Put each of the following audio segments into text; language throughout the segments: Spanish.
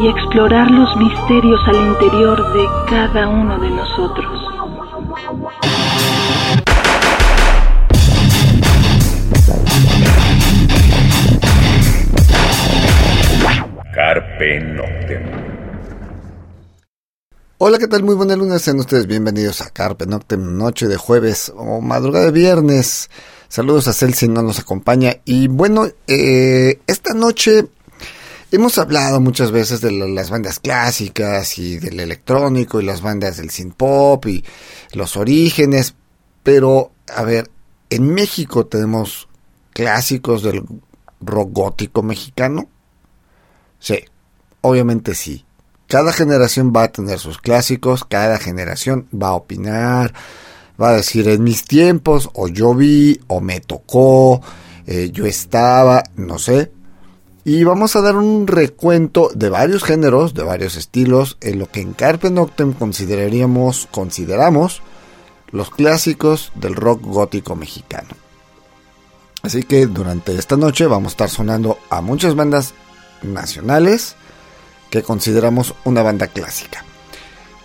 y explorar los misterios al interior de cada uno de nosotros. Carpe Noctem. Hola, ¿qué tal? Muy buenas lunes, sean ustedes bienvenidos a Carpe Noctem, noche de jueves o madrugada de viernes. Saludos a Celsi, no nos acompaña. Y bueno, eh, esta noche hemos hablado muchas veces de las bandas clásicas y del electrónico y las bandas del synth pop y los orígenes. Pero, a ver, en México tenemos clásicos del rock gótico mexicano. Sí, obviamente sí. Cada generación va a tener sus clásicos, cada generación va a opinar, va a decir en mis tiempos, o yo vi, o me tocó, eh, yo estaba, no sé. Y vamos a dar un recuento de varios géneros, de varios estilos, en lo que en Carpe Noctem consideraríamos, consideramos los clásicos del rock gótico mexicano. Así que durante esta noche vamos a estar sonando a muchas bandas nacionales que consideramos una banda clásica.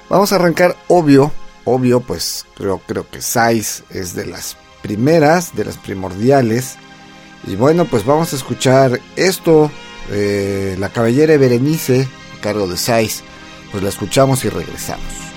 Vamos a arrancar obvio, obvio, pues creo, creo que Sais es de las primeras, de las primordiales. Y bueno, pues vamos a escuchar esto, eh, La Caballera Berenice, cargo de Sais. Pues la escuchamos y regresamos.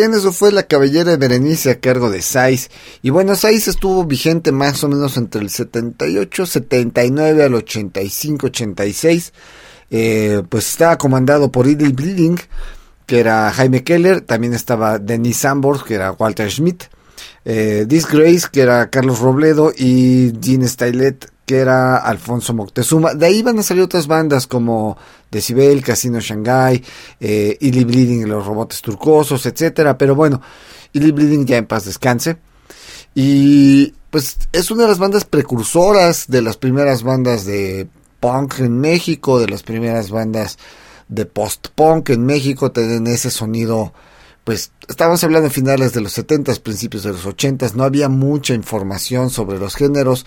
Bien, eso fue la cabellera de Berenice a cargo de Saiz. Y bueno, Saiz estuvo vigente más o menos entre el 78, 79 al 85, 86. Eh, pues estaba comandado por Idle Bleeding, que era Jaime Keller. También estaba Denis Sambors, que era Walter Schmidt. Eh, Disgrace, que era Carlos Robledo. Y Gene Stylet, que era Alfonso Moctezuma. De ahí van a salir otras bandas como Decibel, Casino Shanghai, eh, Bleeding, Los Robotes Turcosos, etcétera. Pero bueno, Illy Bleeding ya en paz descanse. Y pues es una de las bandas precursoras de las primeras bandas de punk en México, de las primeras bandas de post-punk en México, tienen ese sonido pues estábamos hablando de finales de los 70 principios de los 80 no había mucha información sobre los géneros,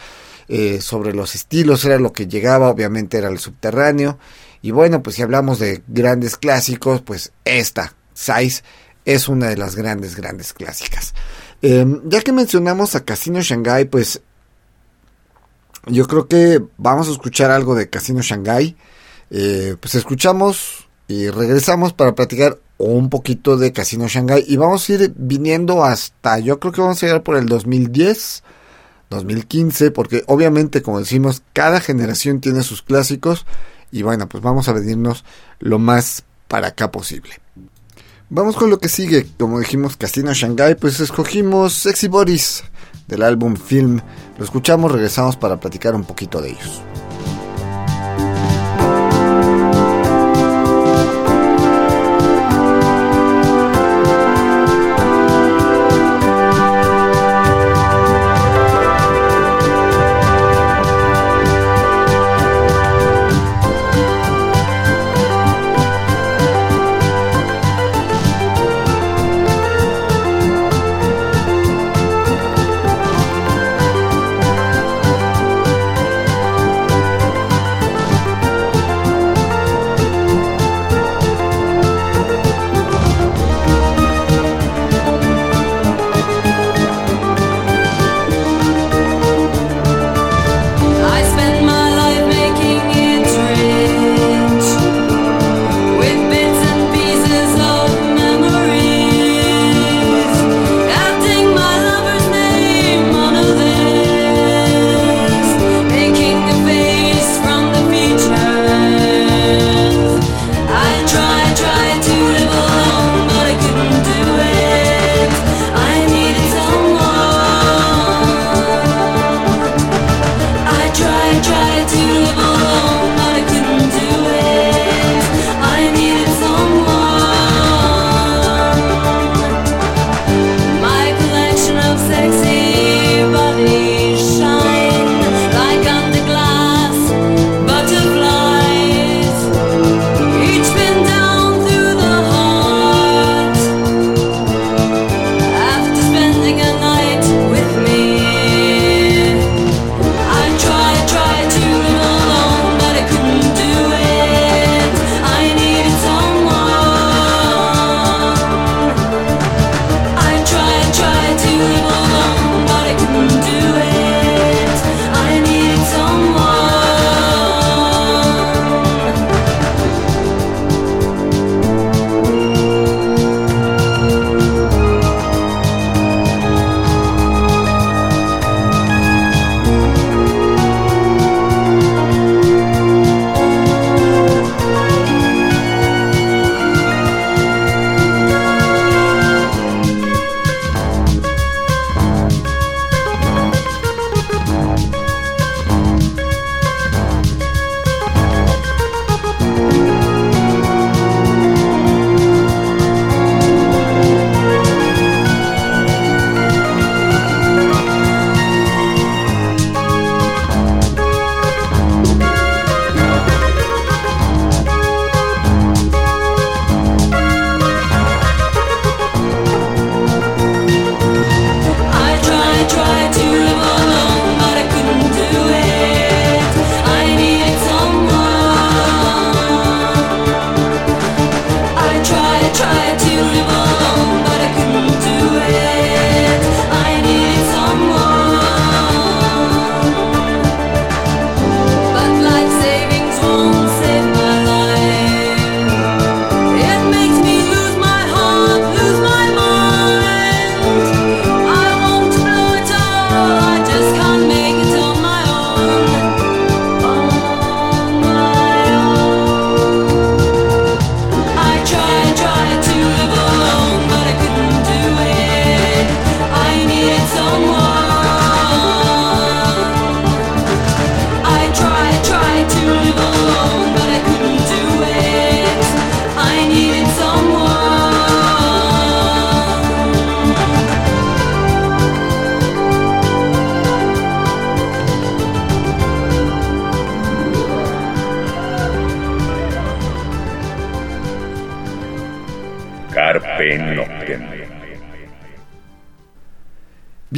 eh, sobre los estilos, era lo que llegaba, obviamente era el subterráneo. Y bueno, pues si hablamos de grandes clásicos, pues esta, Size, es una de las grandes, grandes clásicas. Em, ya que mencionamos a Casino Shanghai, pues yo creo que vamos a escuchar algo de Casino Shanghai. Eh, pues escuchamos y regresamos para platicar un poquito de Casino Shanghai y vamos a ir viniendo hasta, yo creo que vamos a llegar por el 2010 2015, porque obviamente, como decimos, cada generación tiene sus clásicos y bueno, pues vamos a venirnos lo más para acá posible. Vamos con lo que sigue, como dijimos, Casino Shanghai, pues escogimos Sexy Bodies del álbum Film. Lo escuchamos, regresamos para platicar un poquito de ellos.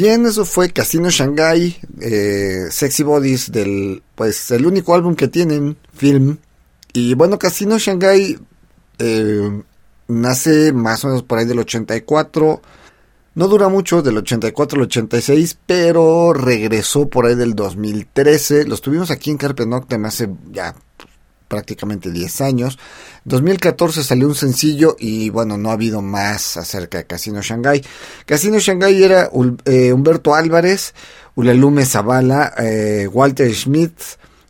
Eso fue Casino Shanghai, eh, Sexy Bodies del, pues, el único álbum que tienen, Film. Y bueno, Casino Shanghai eh, nace más o menos por ahí del 84. No dura mucho, del 84 al 86, pero regresó por ahí del 2013. Los tuvimos aquí en Carpe Noctem hace ya prácticamente 10 años. 2014 salió un sencillo y bueno, no ha habido más acerca de Casino Shanghai. Casino Shanghai era eh, Humberto Álvarez, Ulalume Zavala, eh, Walter Schmidt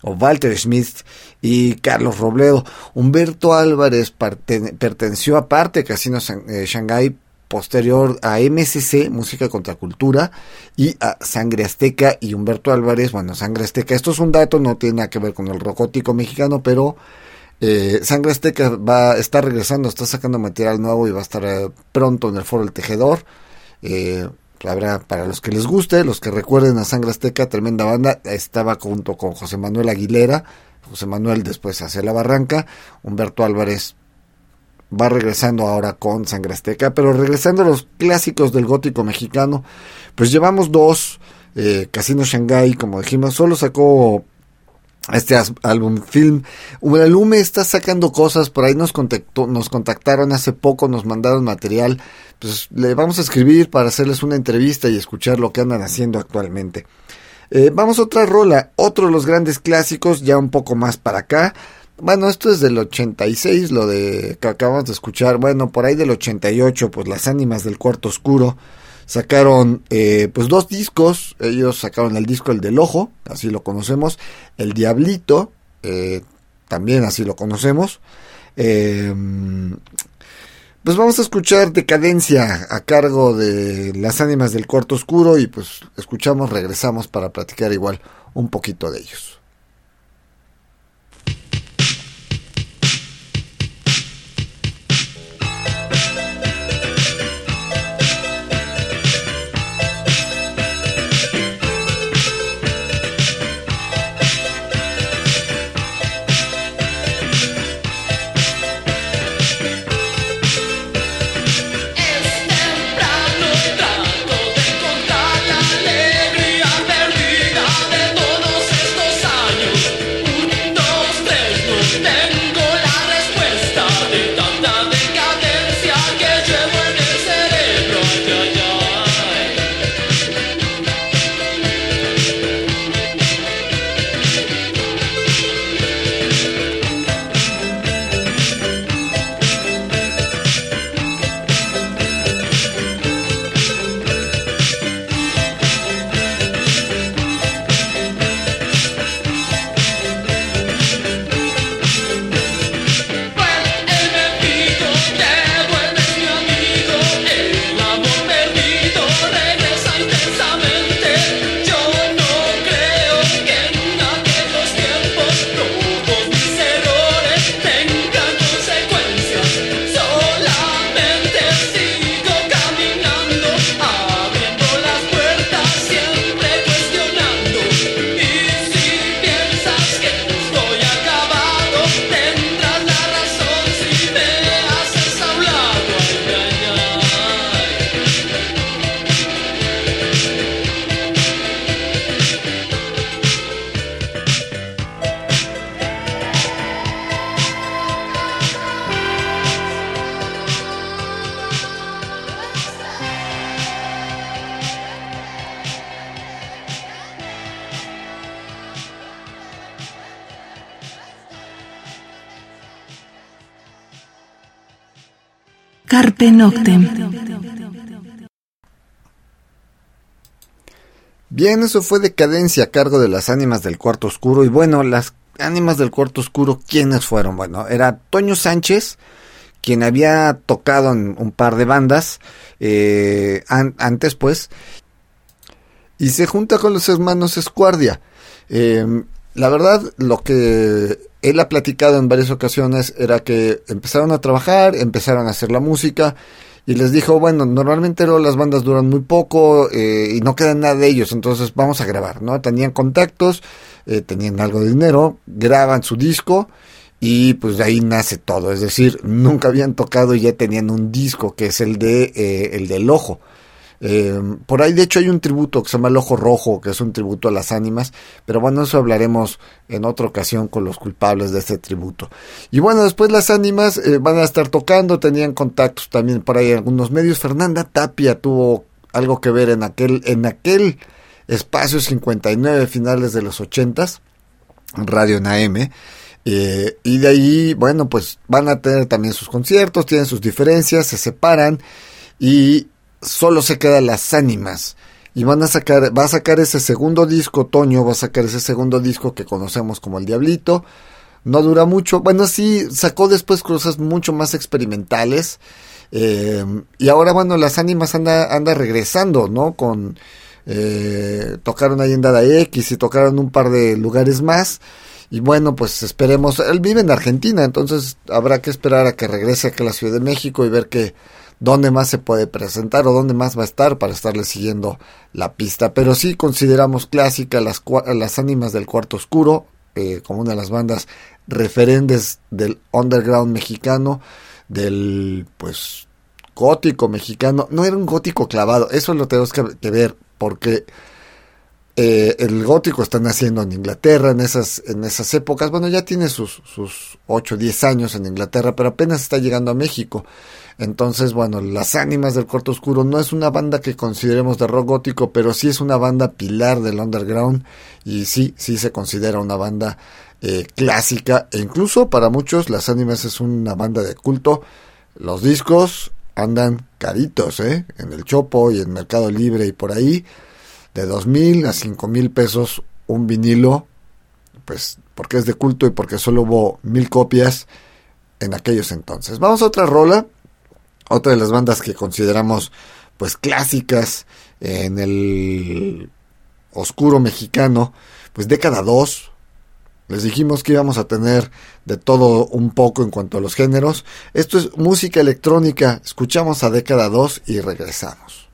o Walter Schmidt y Carlos Robledo. Humberto Álvarez perteneció aparte de Casino eh, Shanghai posterior a MCC, Música contra Cultura, y a Sangre Azteca y Humberto Álvarez, bueno, Sangre Azteca, esto es un dato, no tiene nada que ver con el rocótico mexicano, pero eh, Sangre Azteca va, está regresando, está sacando material nuevo y va a estar eh, pronto en el Foro del Tejedor. Eh, habrá para los que les guste, los que recuerden a Sangre Azteca, tremenda banda, estaba junto con José Manuel Aguilera, José Manuel después hacia la barranca, Humberto Álvarez va regresando ahora con Sangre Azteca, pero regresando a los clásicos del gótico mexicano, pues llevamos dos, eh, Casino Shanghai, como dijimos, solo sacó este álbum film. Ulalume está sacando cosas, por ahí nos contactó, nos contactaron hace poco, nos mandaron material, pues le vamos a escribir para hacerles una entrevista y escuchar lo que andan haciendo actualmente. Eh, vamos a otra rola, otro de los grandes clásicos, ya un poco más para acá. Bueno, esto es del 86, lo de que acabamos de escuchar. Bueno, por ahí del 88, pues las ánimas del cuarto oscuro sacaron eh, pues dos discos. Ellos sacaron el disco El del Ojo, así lo conocemos. El Diablito, eh, también así lo conocemos. Em, pues vamos a escuchar Decadencia a cargo de las ánimas del cuarto oscuro y pues escuchamos, regresamos para platicar igual un poquito de ellos. Bien, eso fue Decadencia a cargo de las ánimas del cuarto oscuro. Y bueno, las ánimas del cuarto oscuro, ¿quiénes fueron? Bueno, era Toño Sánchez, quien había tocado en un par de bandas eh, antes, pues, y se junta con los hermanos Escuardia. Em, la verdad, lo que él ha platicado en varias ocasiones era que empezaron a trabajar, empezaron a hacer la música y les dijo, bueno, normalmente las bandas duran muy poco eh, y no queda nada de ellos, entonces vamos a grabar, ¿no? Tenían contactos, eh, tenían algo de dinero, graban su disco y pues de ahí nace todo, es decir, nunca habían tocado y ya tenían un disco que es el de eh, el del ojo. Eh, por ahí de hecho hay un tributo que se llama El Ojo Rojo, que es un tributo a las ánimas, pero bueno, eso hablaremos en otra ocasión con los culpables de este tributo. Y bueno, después las ánimas eh, van a estar tocando, tenían contactos también por ahí en algunos medios. Fernanda Tapia tuvo algo que ver en aquel, en aquel espacio 59 finales de los 80s, Radio Naem. Eh, y de ahí, bueno, pues van a tener también sus conciertos, tienen sus diferencias, se separan y solo se quedan las ánimas. Y van a sacar, va a sacar ese segundo disco, Toño va a sacar ese segundo disco que conocemos como El Diablito. No dura mucho. Bueno, sí, sacó después cosas mucho más experimentales. Eh, y ahora, bueno, las ánimas anda, anda regresando, ¿no? Con. Eh, tocaron ahí en Dada X y tocaron un par de lugares más. Y bueno, pues esperemos. Él vive en Argentina, entonces habrá que esperar a que regrese aquí a la Ciudad de México y ver que dónde más se puede presentar o dónde más va a estar para estarle siguiendo la pista. Pero sí consideramos clásica las, las ánimas del cuarto oscuro, eh, como una de las bandas referentes del underground mexicano, del pues gótico mexicano. No era un gótico clavado, eso lo tenemos que ver, porque eh, el gótico está naciendo en Inglaterra en esas, en esas épocas. Bueno, ya tiene sus, sus 8 o 10 años en Inglaterra, pero apenas está llegando a México. Entonces, bueno, Las Ánimas del Cuarto Oscuro no es una banda que consideremos de rock gótico, pero sí es una banda pilar del underground y sí, sí se considera una banda eh, clásica e incluso para muchos Las Ánimas es una banda de culto. Los discos andan caritos, ¿eh? En el Chopo y en Mercado Libre y por ahí de dos mil a cinco mil pesos un vinilo, pues porque es de culto y porque solo hubo mil copias en aquellos entonces. Vamos a otra rola, otra de las bandas que consideramos pues clásicas en el oscuro mexicano, pues década 2. Les dijimos que íbamos a tener de todo un poco en cuanto a los géneros. Esto es música electrónica. Escuchamos a década 2 y regresamos.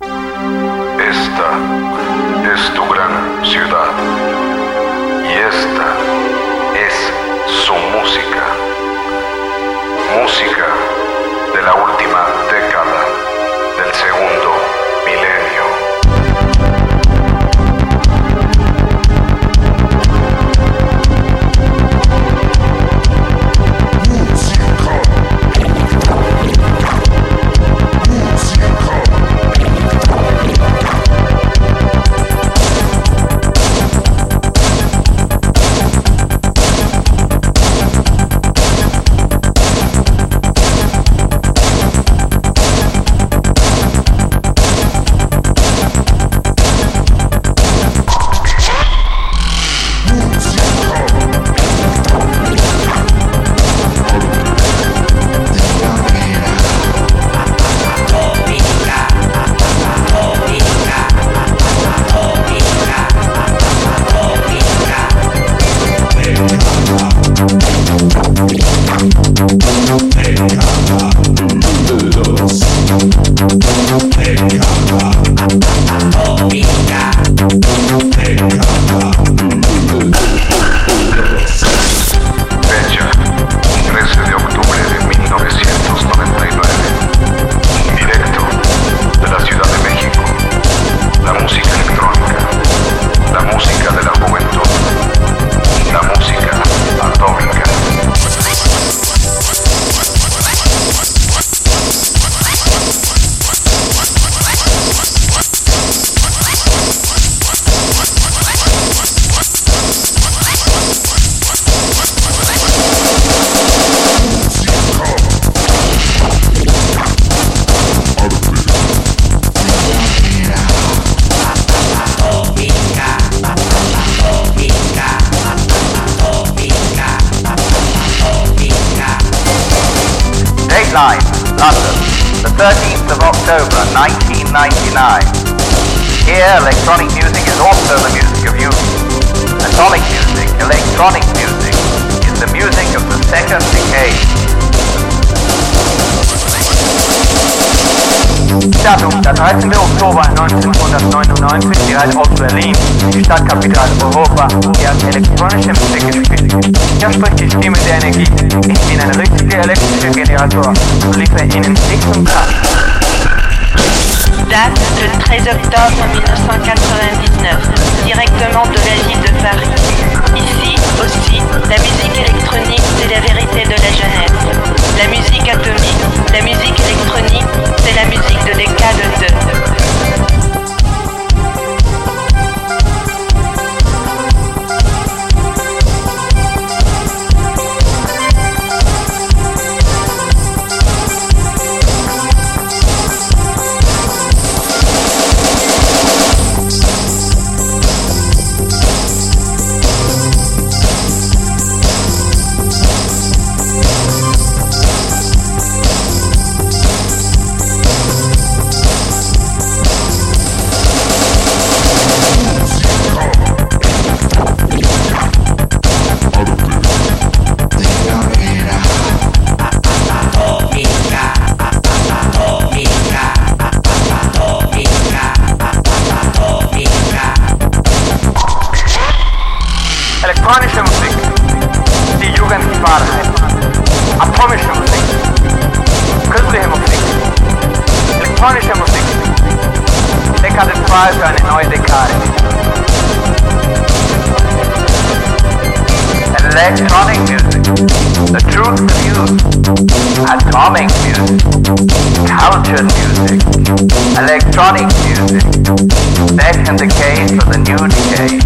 Esta es tu gran ciudad y esta es su música. Música la última Here, electronic music is also the music of you. Atomic music, electronic music, is the music of the second decade. Datum, der 13. Oktober 1999, die Alt Ost-Berlin, die Stadtkapital Europa, die hat elektronische Musik gespielt. Hier spricht die Stimme der Energie. Ich bin eine richtige elektrische Generator und liefere Ihnen Licht und Kraft. Date le 13 octobre 1999, directement de la ville de Paris. Ici aussi, la musique électronique, c'est la vérité de la jeunesse. La musique atomique, la musique électronique, c'est la musique de décade 2. Dekade 2 für eine neue Dekade. Electronic music, the truth news. Atomic music, cultured music, electronic music. Back in the case for the new decade.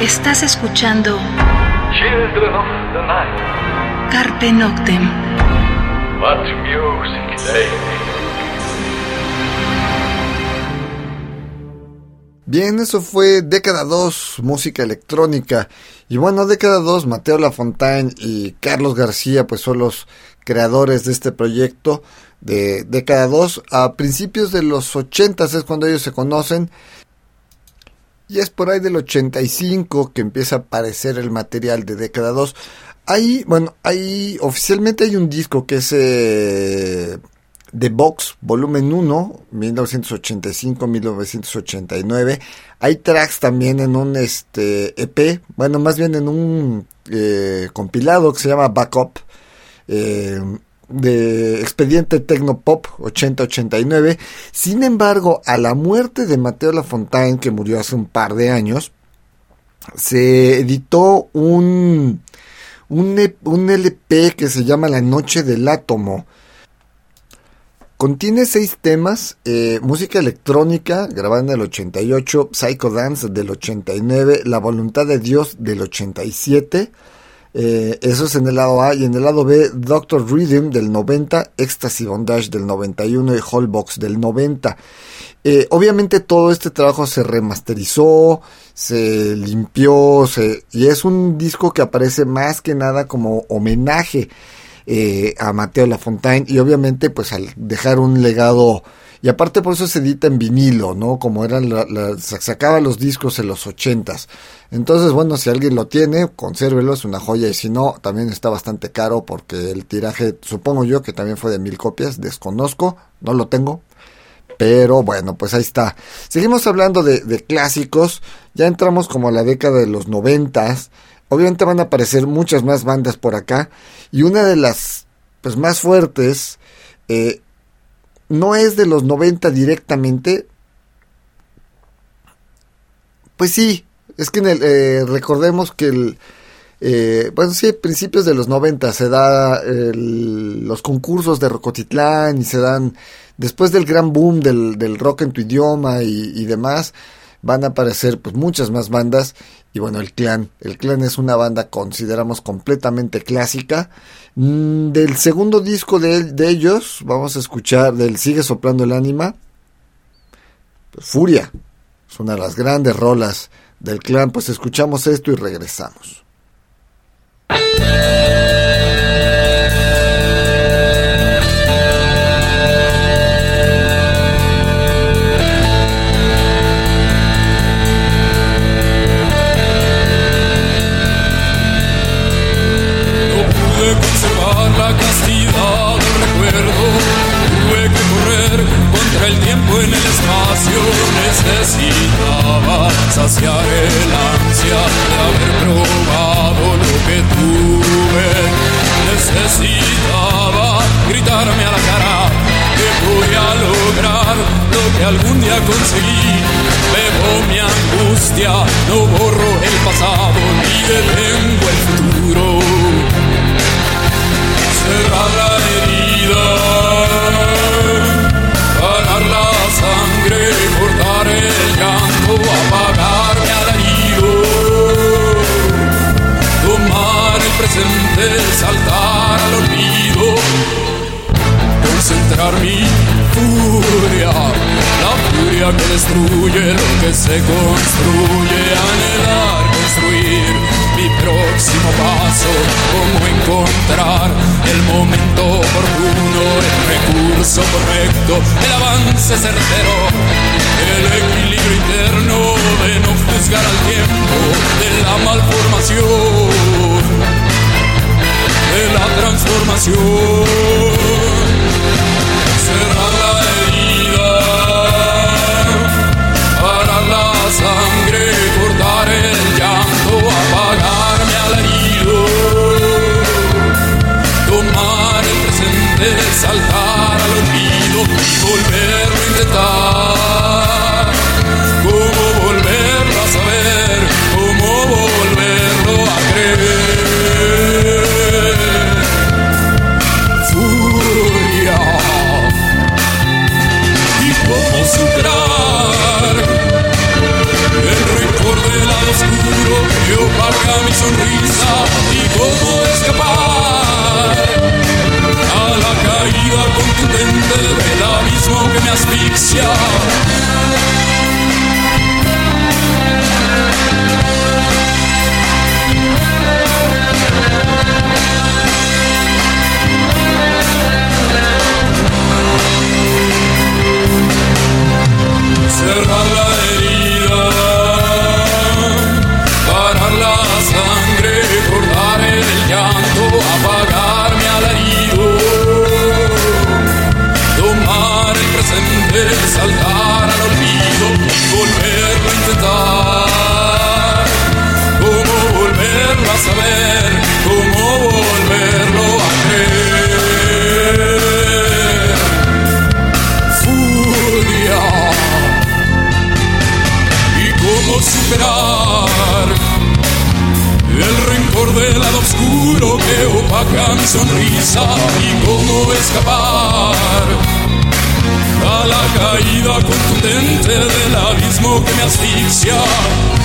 Estás escuchando Children of the night, Carpe Noctem. what music they Bien, eso fue década 2, música electrónica. Y bueno, década 2, Mateo Lafontaine y Carlos García, pues son los creadores de este proyecto de década 2. A principios de los 80 es cuando ellos se conocen. Y es por ahí del 85 que empieza a aparecer el material de década 2. Ahí, bueno, ahí oficialmente hay un disco que es eh, The Box, volumen 1, 1985-1989. Hay tracks también en un este EP, bueno, más bien en un eh, compilado que se llama Backup. Eh, de Expediente Tecnopop 80-89. Sin embargo, a la muerte de Mateo Lafontaine, que murió hace un par de años, se editó un, un, E- un LP que se llama La Noche del Átomo. Contiene seis temas, eh, música electrónica grabada en el 88, Psycho Dance del 89, La Voluntad de Dios del 87, eh, eso es en el lado A y en el lado B, Doctor Rhythm del 90, Ecstasy Bondage del 91 y Hallbox del 90. Eh, obviamente todo este trabajo se remasterizó, se limpió, se, y es un disco que aparece más que nada como homenaje eh, a Mateo Lafontaine y obviamente pues al dejar un legado y aparte por eso se edita en vinilo, ¿no? Como eran la, la- sacaba los discos en los ochentas. Entonces, bueno, si alguien lo tiene, consérvelo, es una joya. Y si no, también está bastante caro porque el tiraje, supongo yo que también fue de mil copias, desconozco, no lo tengo. Pero bueno, pues ahí está. Seguimos hablando de, de clásicos. Ya entramos como a la década de los noventas. Obviamente van a aparecer muchas más bandas por acá. Y una de las pues, más fuertes eh, no es de los 90 directamente. Pues sí, es que en el, eh, recordemos que el, eh, bueno, sí, principios de los 90 se da los concursos de Rocotitlán y se dan, después del gran boom del, del rock en tu idioma y, y, demás, van a aparecer pues muchas más bandas y bueno, el clan, el clan es una banda consideramos completamente clásica. Mm, del segundo disco de, de ellos, vamos a escuchar del Sigue soplando el ánima, Furia, es una de las grandes rolas del clan, pues escuchamos esto y regresamos. Necesitaba saciar el ansia de haber probado lo que tuve. Necesitaba gritarme a la cara que voy a lograr lo que algún día conseguí. Bebo mi angustia, no borro el pasado ni detengo el futuro. Cerrar la tomar el presente, saltar al olvido, concentrar mi furia, la furia que destruye lo que se construye, anhelar, construir mi próximo paso, cómo encontrar el momento oportuno, el recurso correcto, el avance certero, el equilibrio interno de no juzgar al tiempo, caída contundente del abismo que me asfixia.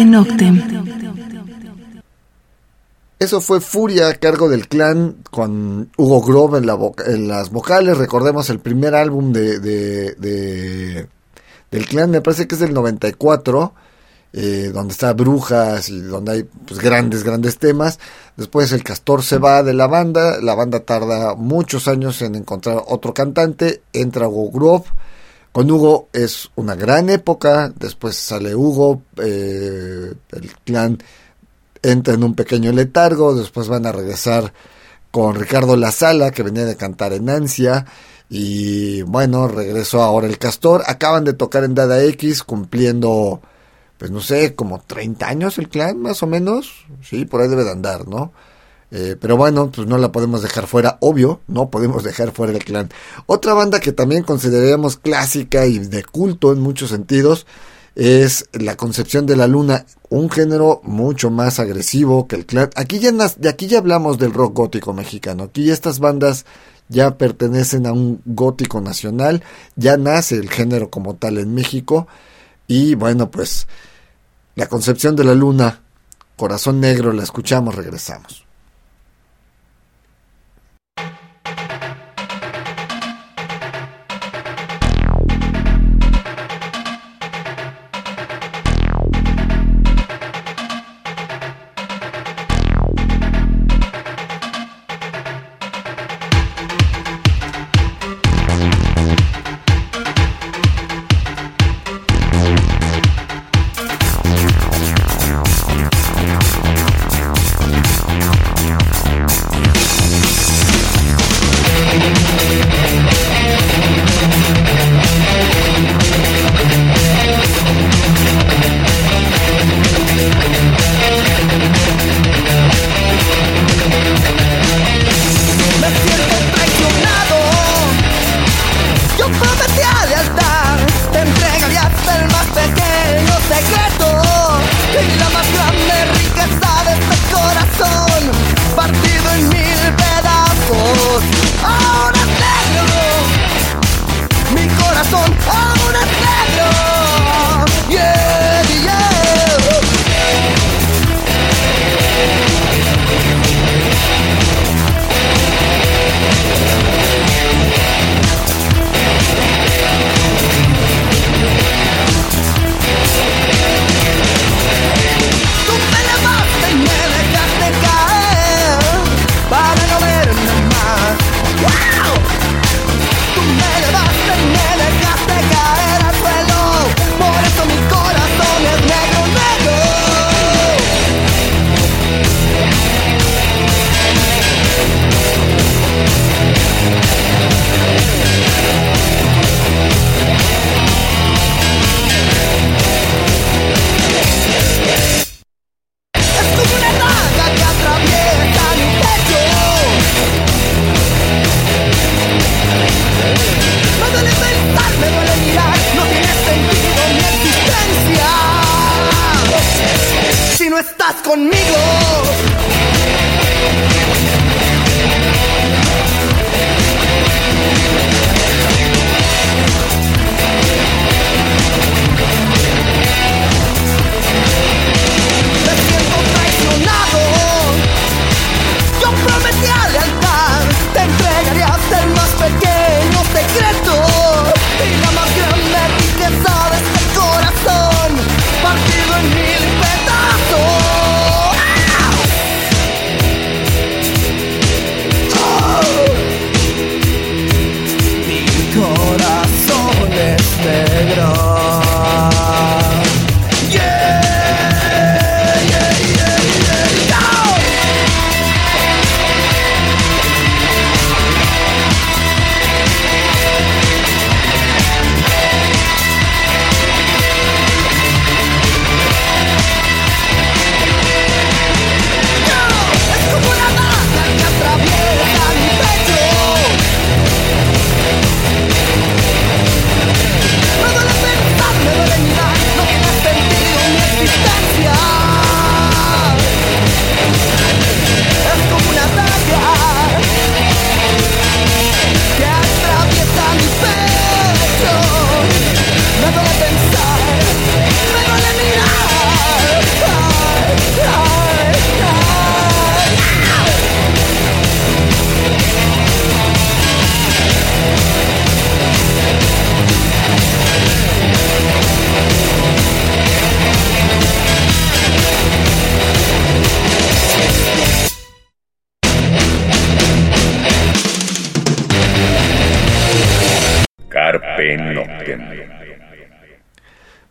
Carpe Noctem. Eso fue Furia a cargo del clan con Hugo Grove en, la en las vocales. Recordemos el primer álbum de, de, de, del clan, me parece que es del 94, eh, donde está Brujas y donde hay pues, grandes, grandes temas. Después el Castor se va de la banda, la banda tarda muchos años en encontrar otro cantante, entra Hugo Grove. Con Hugo es una gran época, después sale Hugo, eh, el clan entra en un pequeño letargo, después van a regresar con Ricardo La Sala, que venía de cantar en Ansia, y bueno, regresó ahora el Castor, acaban de tocar en Dada X, cumpliendo, pues no sé, como 30 años el clan, más o menos, sí, por ahí debe de andar, ¿no? Eh, pero bueno, pues no la podemos dejar fuera, obvio, no podemos dejar fuera el clan. Otra banda que también consideraríamos clásica y de culto en muchos sentidos es la concepción de la luna, un género mucho más agresivo que el clan. Aquí ya, de aquí ya hablamos del rock gótico mexicano. Aquí estas bandas ya pertenecen a un gótico nacional, ya nace el género como tal en México. Y bueno, pues la concepción de la luna, corazón negro, la escuchamos, regresamos.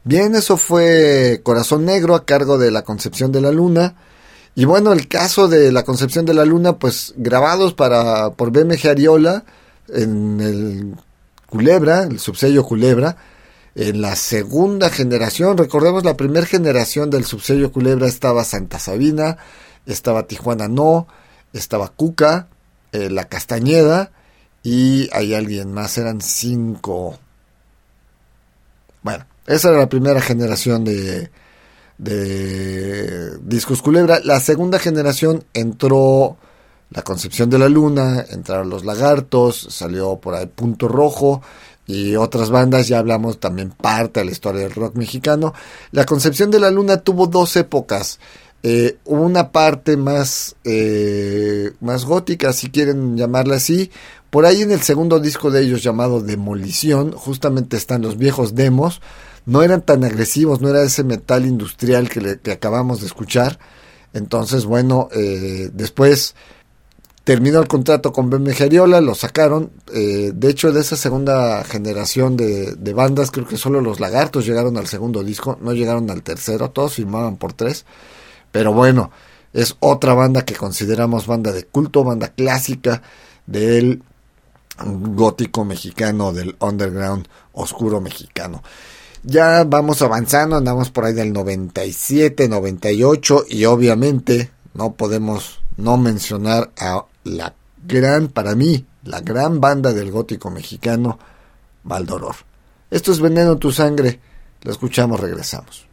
Bien, eso fue Corazón Negro a cargo de la Concepción de la Luna. Y bueno, el caso de la Concepción de la Luna, pues grabados para por BMG Ariola en el Culebra, el subsello Culebra, en la segunda generación, recordemos la primera generación del subsello Culebra estaba Santa Sabina, estaba Tijuana No, estaba Cuca, eh, La Castañeda y hay alguien más, eran cinco. Bueno, esa era la primera generación de, de Discos Culebra. La segunda generación entró La Concepción de la Luna, entraron Los Lagartos, salió por ahí Punto Rojo y otras bandas, ya hablamos también parte de la historia del rock mexicano. La Concepción de la Luna tuvo dos épocas. Eh, una parte más, eh, más gótica, si quieren llamarla así. Por ahí en el segundo disco de ellos llamado Demolición, justamente están los viejos demos. No eran tan agresivos, no era ese metal industrial que, le, que acabamos de escuchar. Entonces, bueno, eh, después terminó el contrato con BMG Ariola, lo sacaron. Eh, de hecho, de esa segunda generación de, de, bandas, creo que solo los Lagartos llegaron al segundo disco, no llegaron al tercero, todos firmaban por tres. Pero bueno, es otra banda que consideramos banda de culto, banda clásica del gótico mexicano, del underground oscuro mexicano. Ya vamos avanzando, andamos por ahí del 97, 98 y obviamente no podemos no mencionar a la gran, para mí, la gran banda del gótico mexicano, Valdoror. Esto es Veneno en tu sangre, lo escuchamos, regresamos.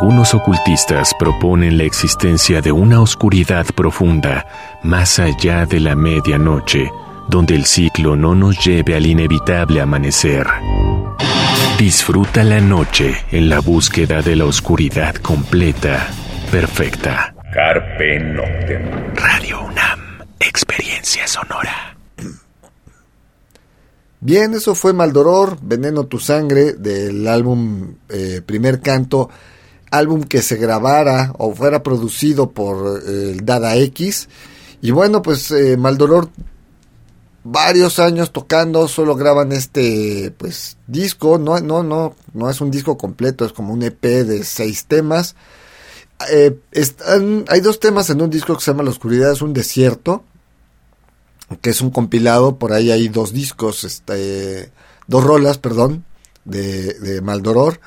Algunos ocultistas proponen la existencia de una oscuridad profunda más allá de la medianoche, donde el ciclo no nos lleve al inevitable amanecer. Disfruta la noche en la búsqueda de la oscuridad completa, perfecta. Carpe Noctem. Radio UNAM, experiencia sonora. Bien, eso fue Maldoror, Veneno tu Sangre, del álbum eh, Primer Canto, álbum que se grabara o fuera producido por eh, el Dada X. Y bueno, pues eh, Maldoror, varios años tocando, solo graban este pues disco, no, no, no, no es un disco completo, es como un EP de seis temas. están, hay dos temas en un disco que se llama La Oscuridad es un desierto que es un compilado, por ahí hay dos discos, este, dos rolas, perdón, de, de Maldoror.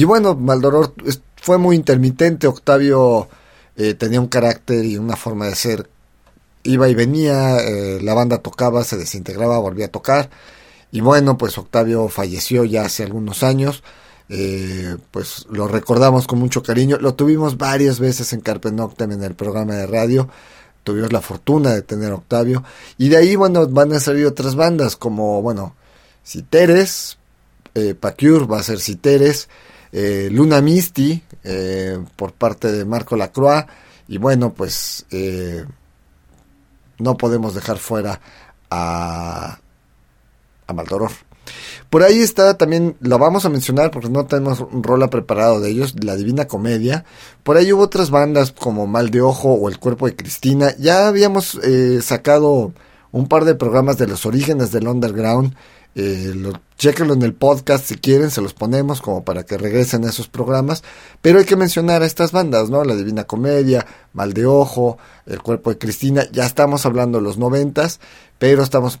Y bueno, Maldoror fue muy intermitente, Octavio eh, tenía un carácter y una forma de ser, iba y venía, eh, la banda tocaba, se desintegraba, volvía a tocar, y bueno, pues Octavio falleció ya hace algunos años, eh, pues lo recordamos con mucho cariño. Lo tuvimos varias veces en Carpe Noctem en el programa de radio. Tuvimos la fortuna de tener Octavio. Y de ahí, bueno, van a salir otras bandas como, bueno, Citeres, eh, va a ser Citeres, eh, Luna Misty eh, por parte de Marco Lacroix. Y bueno, pues no podemos dejar fuera a, a Maldoror. Por ahí está también, lo vamos a mencionar porque no tenemos un rola preparado de ellos, La Divina Comedia. Por ahí hubo otras bandas como Mal de Ojo o El Cuerpo de Cristina. Ya habíamos eh, sacado un par de programas de los orígenes del underground. Eh, lo, chequenlo en el podcast si quieren, se los ponemos como para que regresen a esos programas. Pero hay que mencionar a estas bandas, ¿no? La Divina Comedia, Mal de Ojo, El Cuerpo de Cristina. Ya estamos hablando de los noventas, pero estamos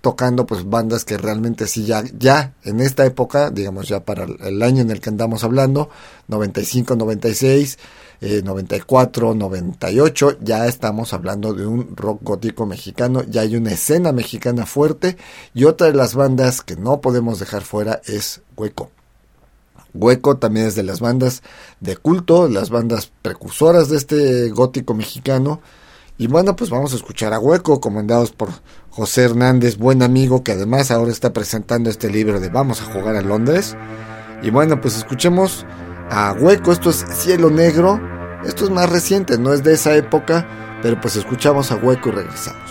tocando pues bandas que realmente sí ya, ya en esta época, digamos ya para el año en el que andamos hablando, 95, 96, eh, 94, 98, ya estamos hablando de un rock gótico mexicano, ya hay una escena mexicana fuerte y otra de las bandas que no podemos dejar fuera es Hueco. Hueco también es de las bandas de culto, las bandas precursoras de este gótico mexicano. Y bueno, pues vamos a escuchar a Hueco, comandados por José Hernández, buen amigo que además ahora está presentando este libro de Vamos a jugar a Londres. Y bueno, pues escuchemos a Hueco, esto es Cielo Negro, esto es más reciente, no es de esa época, pero pues escuchamos a Hueco y regresamos.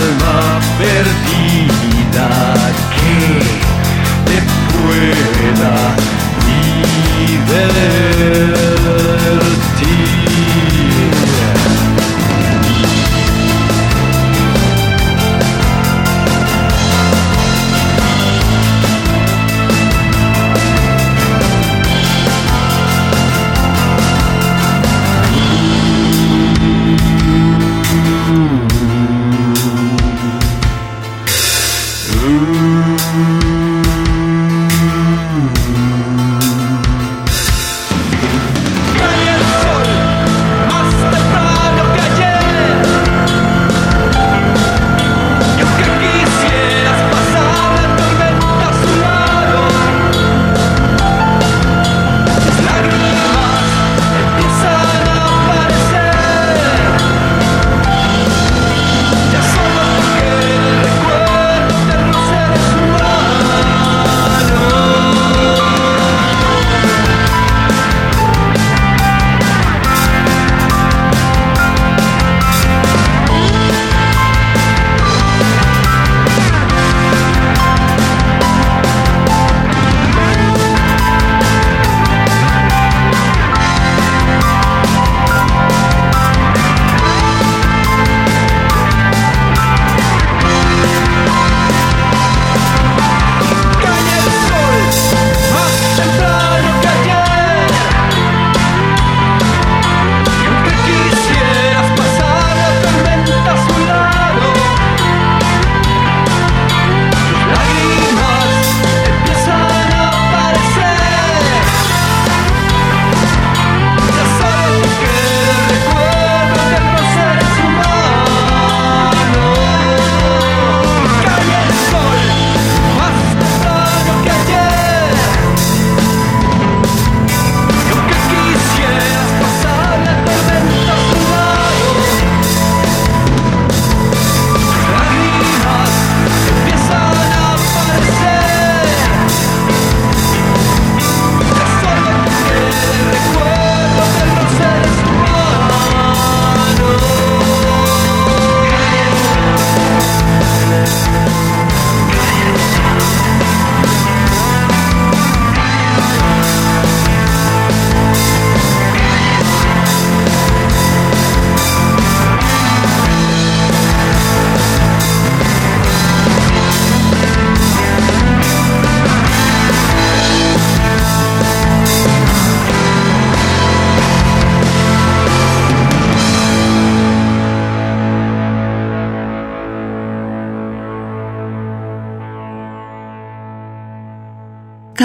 love better be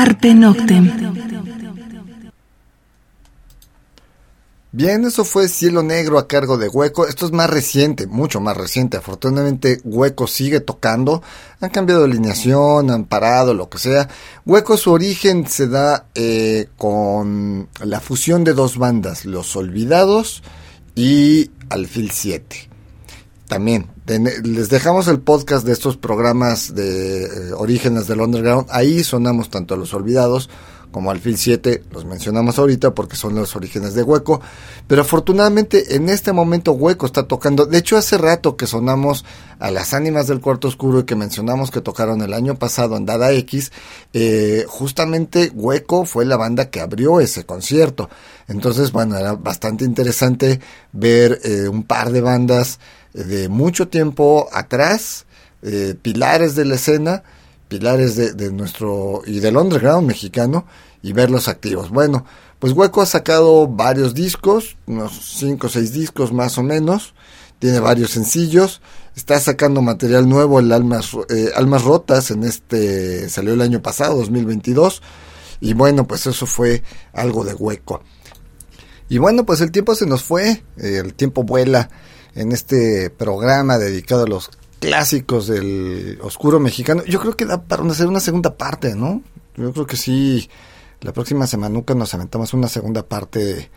Carpe Noctem. Bien, eso fue Cielo Negro a cargo de Hueco. Esto es más reciente, mucho más reciente. Afortunadamente, Hueco sigue tocando. Han cambiado de alineación, han parado, lo que sea. Hueco, su origen se da eh, con la fusión de dos bandas, Los Olvidados y Alfil 7. También, les dejamos el podcast de estos programas de eh, orígenes del underground. Ahí sonamos tanto a Los Olvidados como Alfil 7, los mencionamos ahorita porque son los orígenes de Hueco. Pero afortunadamente en este momento Hueco está tocando. De hecho, hace rato que sonamos a las ánimas del cuarto oscuro y que mencionamos que tocaron el año pasado en Dada X. eh, justamente Hueco fue la banda que abrió ese concierto. Entonces, bueno, era bastante interesante ver eh, un par de bandas eh, de mucho tiempo atrás, pilares de la escena, pilares de, de nuestro y del underground mexicano y verlos activos. Bueno, pues Hueco ha sacado varios discos, unos 5 o 6 discos más o menos, tiene varios sencillos, está sacando material nuevo, el Almas, eh, Almas Rotas, en este salió el año pasado, 2022, y bueno, pues eso fue algo de Hueco. Y bueno, pues el tiempo se nos fue, el tiempo vuela en este programa dedicado a los clásicos del oscuro mexicano. Yo creo que da para hacer una segunda parte, ¿no? Yo creo que sí, la próxima semanuca nos aventamos una segunda parte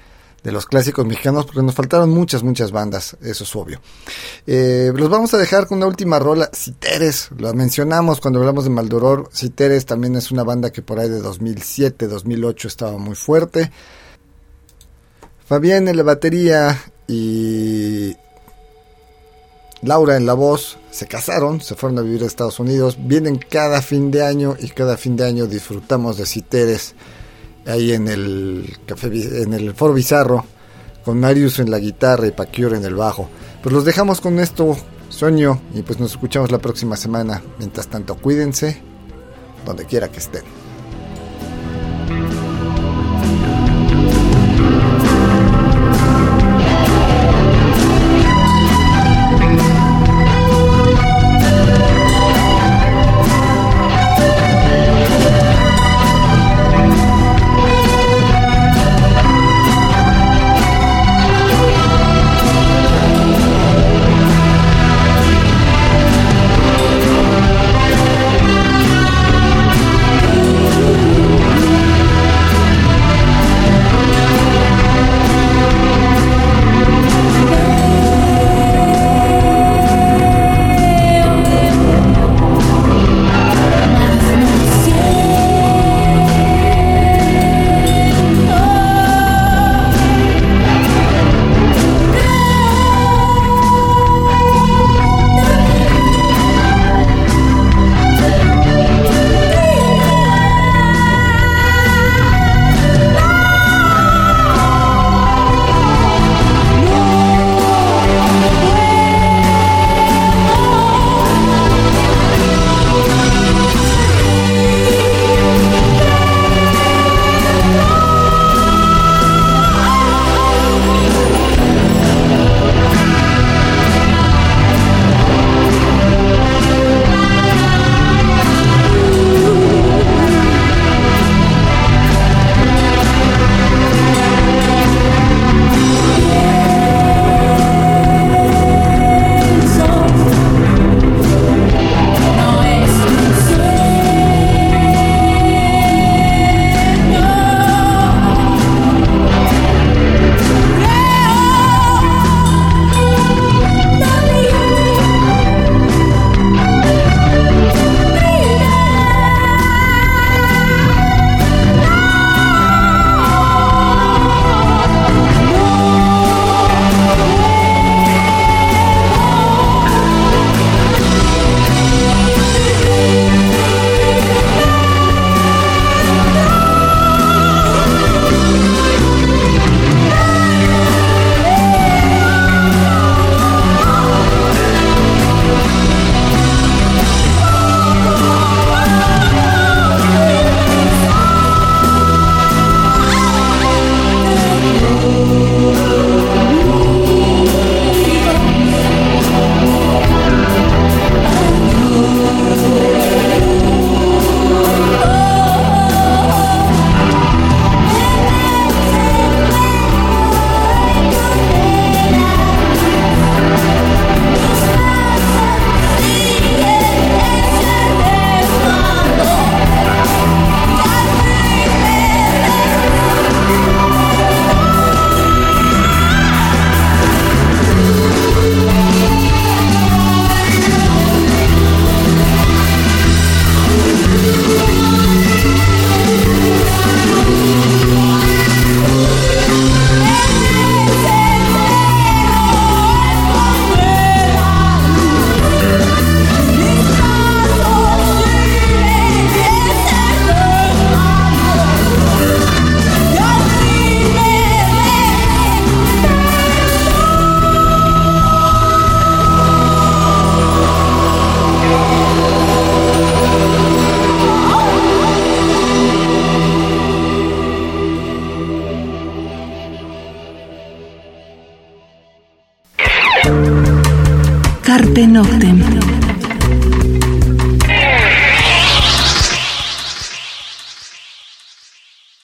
de, los clásicos mexicanos porque nos faltaron muchas, muchas bandas, eso es obvio. Eh, los vamos a dejar con una última rola, Citeres, lo mencionamos cuando hablamos de Maldoror, Citeres también es una banda que por ahí de 2007, 2008 estaba muy fuerte. Fabián en la batería y Laura en la voz, se casaron, se fueron a vivir a Estados Unidos, vienen cada fin de año y cada fin de año disfrutamos de Citeres ahí en el café en el Foro Bizarro con Marius en la guitarra y Paquior en el bajo. Pues los dejamos con esto, sueño, y pues nos escuchamos la próxima semana. Mientras tanto, cuídense donde quiera que estén.